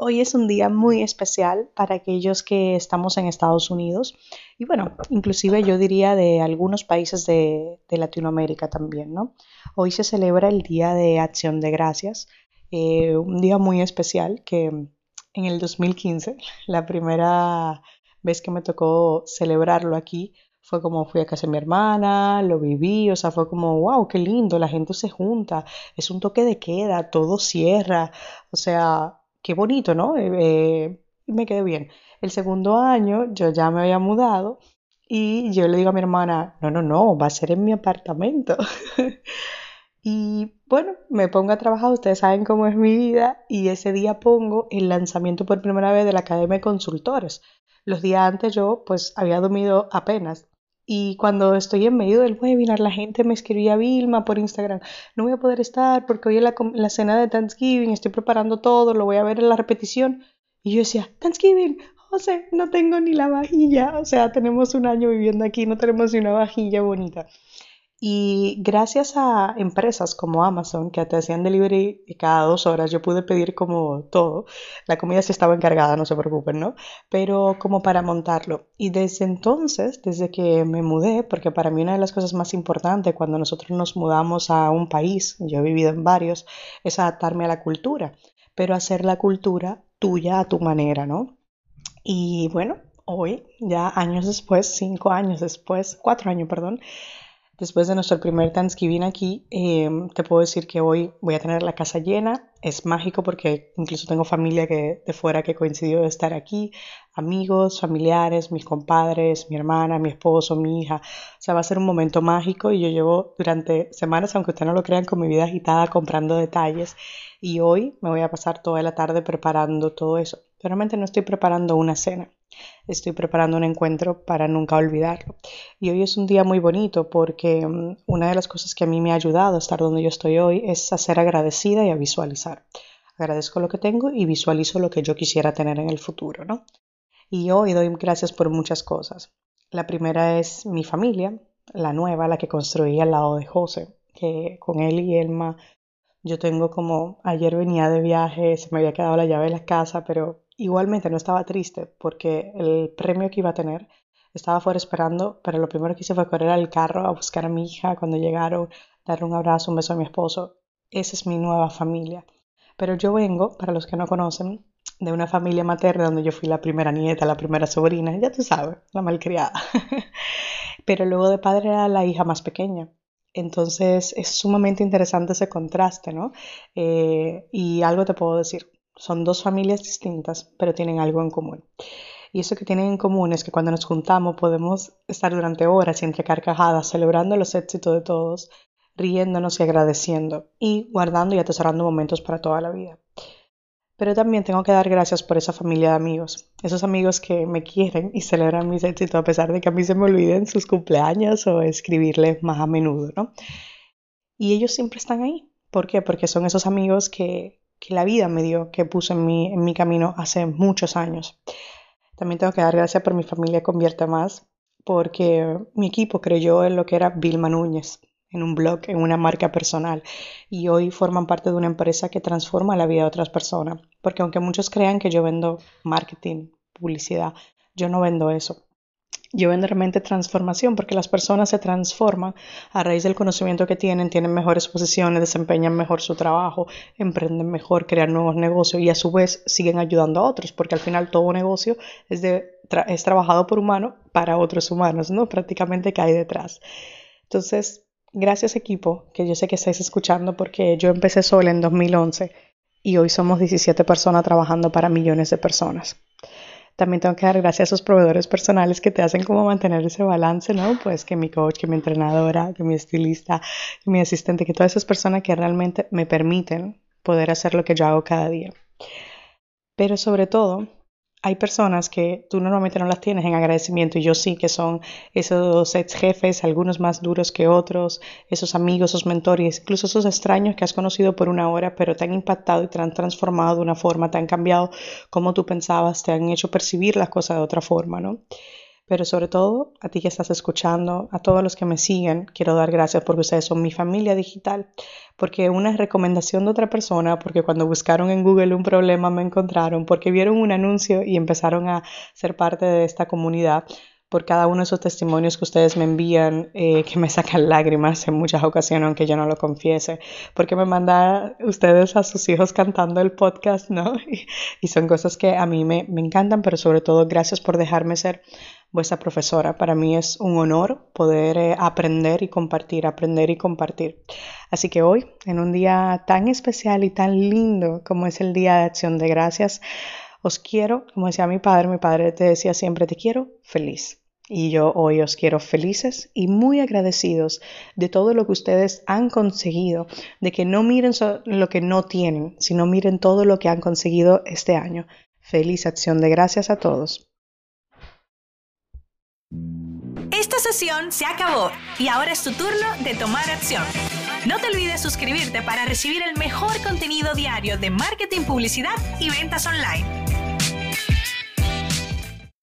Hoy es un día muy especial para aquellos que estamos en Estados Unidos y bueno, inclusive yo diría de algunos países de, Latinoamérica también, ¿no? Hoy se celebra el Día de Acción de Gracias, eh, un día muy especial que en el 2015, la primera vez que me tocó celebrarlo aquí, fue como fui a casa de mi hermana, lo viví, o sea, fue como, wow, qué lindo, la gente se junta, es un toque de queda, todo cierra, o sea, qué bonito, ¿no? Eh, eh, me quedé bien. El segundo año yo ya me había mudado y yo le digo a mi hermana, no, no, no, va a ser en mi apartamento. y bueno, me pongo a trabajar, ustedes saben cómo es mi vida, y ese día pongo el lanzamiento por primera vez de la Academia de Consultores. Los días antes yo pues había dormido apenas y cuando estoy en medio del webinar, la gente me escribía Vilma por Instagram, no voy a poder estar porque hoy es la, cena de Thanksgiving, estoy preparando todo, lo voy a ver en la repetición. Y yo decía, Thanksgiving, José, no tengo ni la vajilla. O sea, tenemos un año viviendo aquí, no tenemos ni una vajilla bonita. Y gracias a empresas como Amazon que te hacían delivery cada dos horas, yo pude pedir como todo. La comida sí estaba encargada, no se preocupen, ¿no? Pero como para montarlo. Y desde entonces, desde que me mudé, porque para mí una de las cosas más importantes cuando nosotros nos mudamos a un país, yo he vivido en varios, es adaptarme a la cultura, pero hacer la cultura tuya a tu manera, ¿no? Y bueno, hoy, ya años después, cinco años después, cuatro años, perdón, Después de nuestro primer Thanksgiving aquí, em, te puedo decir que hoy voy a tener la casa llena. Es mágico porque incluso tengo familia que, de fuera que coincidió de estar aquí, amigos, familiares, mis compadres, mi hermana, mi esposo, mi hija. O sea, va a ser un momento mágico y yo llevo durante semanas, aunque ustedes no lo crean, con mi vida agitada comprando detalles. Y hoy me voy a pasar toda la tarde preparando todo eso. Realmente no estoy preparando una cena estoy preparando un encuentro para nunca olvidarlo. Y hoy es un día muy bonito porque mm, una de las cosas que a mí me ha ayudado a estar donde yo estoy hoy es a ser agradecida y a visualizar. Agradezco lo que tengo y visualizo lo que yo quisiera tener en el futuro, ¿no? Y hoy doy gracias por muchas cosas. La primera es mi familia, la nueva, la que construí al lado de José, que con él y Elma yo tengo como, ayer venía de viaje, se me había quedado la llave de la casa, pero Igualmente no estaba triste porque el premio que iba a tener estaba fuera esperando, pero lo primero que hice fue correr al carro a buscar a mi hija cuando llegaron, darle un abrazo, un beso a mi esposo. Esa es mi nueva familia. Pero yo vengo, para los que no conocen, de una familia materna donde yo fui la primera nieta, la primera sobrina, ya tú sabes, la malcriada. pero luego de padre era la hija más pequeña. Entonces es sumamente interesante ese contraste, ¿no? Eh, y algo te puedo decir, son dos familias distintas, pero tienen algo en común. Y eso que tienen en común es que cuando nos juntamos podemos estar durante horas y entre carcajadas celebrando los éxitos de todos, riéndonos y agradeciendo y guardando y atesorando momentos para toda la vida. Pero también tengo que dar gracias por esa familia de amigos, esos amigos que me quieren y celebran mis éxitos a pesar de que a mí se me olviden sus cumpleaños o escribirles más a menudo, ¿no? Y ellos siempre están ahí. ¿Por qué? Porque son esos amigos que que la vida me dio, que puso en mi, camino hace muchos años. También tengo que dar gracias por mi familia Convierte Más, porque mi equipo creyó en lo que era Vilma Núñez, en un blog, en una marca personal, y hoy forman parte de una empresa que transforma la vida de otras personas. Porque aunque muchos crean que yo vendo marketing, publicidad, yo no vendo eso yo vendo realmente transformación porque las personas se transforman a raíz del conocimiento que tienen, tienen mejores posiciones, desempeñan mejor su trabajo, emprenden mejor, crean nuevos negocios y a su vez siguen ayudando a otros porque al final todo negocio es, de, es trabajado por humanos para otros humanos, ¿no? Prácticamente cae detrás. Entonces, gracias equipo, que yo sé que estáis escuchando porque yo empecé sola en 2011 y hoy somos 17 personas trabajando para millones de personas. También tengo que dar gracias a esos proveedores personales que te hacen como mantener ese balance, ¿no? Pues que mi coach, que mi entrenadora, que mi estilista, que mi asistente, que todas esas personas que realmente me permiten poder hacer lo que yo hago cada día. Pero sobre todo, hay personas que tú normalmente no las tienes en agradecimiento y yo sí que son esos ex jefes, algunos más duros que otros, esos amigos, esos mentores, incluso esos extraños que has conocido por una hora, pero te han impactado y te han transformado de una forma, te han cambiado como tú pensabas, te han hecho percibir las cosas de otra forma, ¿no? Pero sobre todo, a ti que estás escuchando, a todos los que me siguen, quiero dar gracias porque ustedes son mi familia digital, porque una recomendación de otra persona, porque cuando buscaron en Google un problema me encontraron, porque vieron un anuncio y empezaron a ser parte de esta comunidad por cada uno de esos testimonios que ustedes me envían, eh, que me sacan lágrimas en muchas ocasiones, aunque yo no lo confiese, porque me mandan ustedes a sus hijos cantando el podcast, ¿no? Y, son cosas que a mí me, me encantan, pero sobre todo gracias por dejarme ser vuestra profesora. Para mí es un honor poder eh, aprender y compartir, aprender y compartir. Así que hoy, en un día tan especial y tan lindo como es el Día de Acción de Gracias, os quiero, como decía mi padre, mi padre te decía siempre, te quiero feliz. Y yo hoy os quiero felices y muy agradecidos de todo lo que ustedes han conseguido, de que no miren lo que no tienen, sino miren todo lo que han conseguido este año. Feliz acción de gracias a todos. Esta sesión se acabó y ahora es tu turno de tomar acción. No te olvides suscribirte para recibir el mejor contenido diario de marketing, publicidad y ventas online.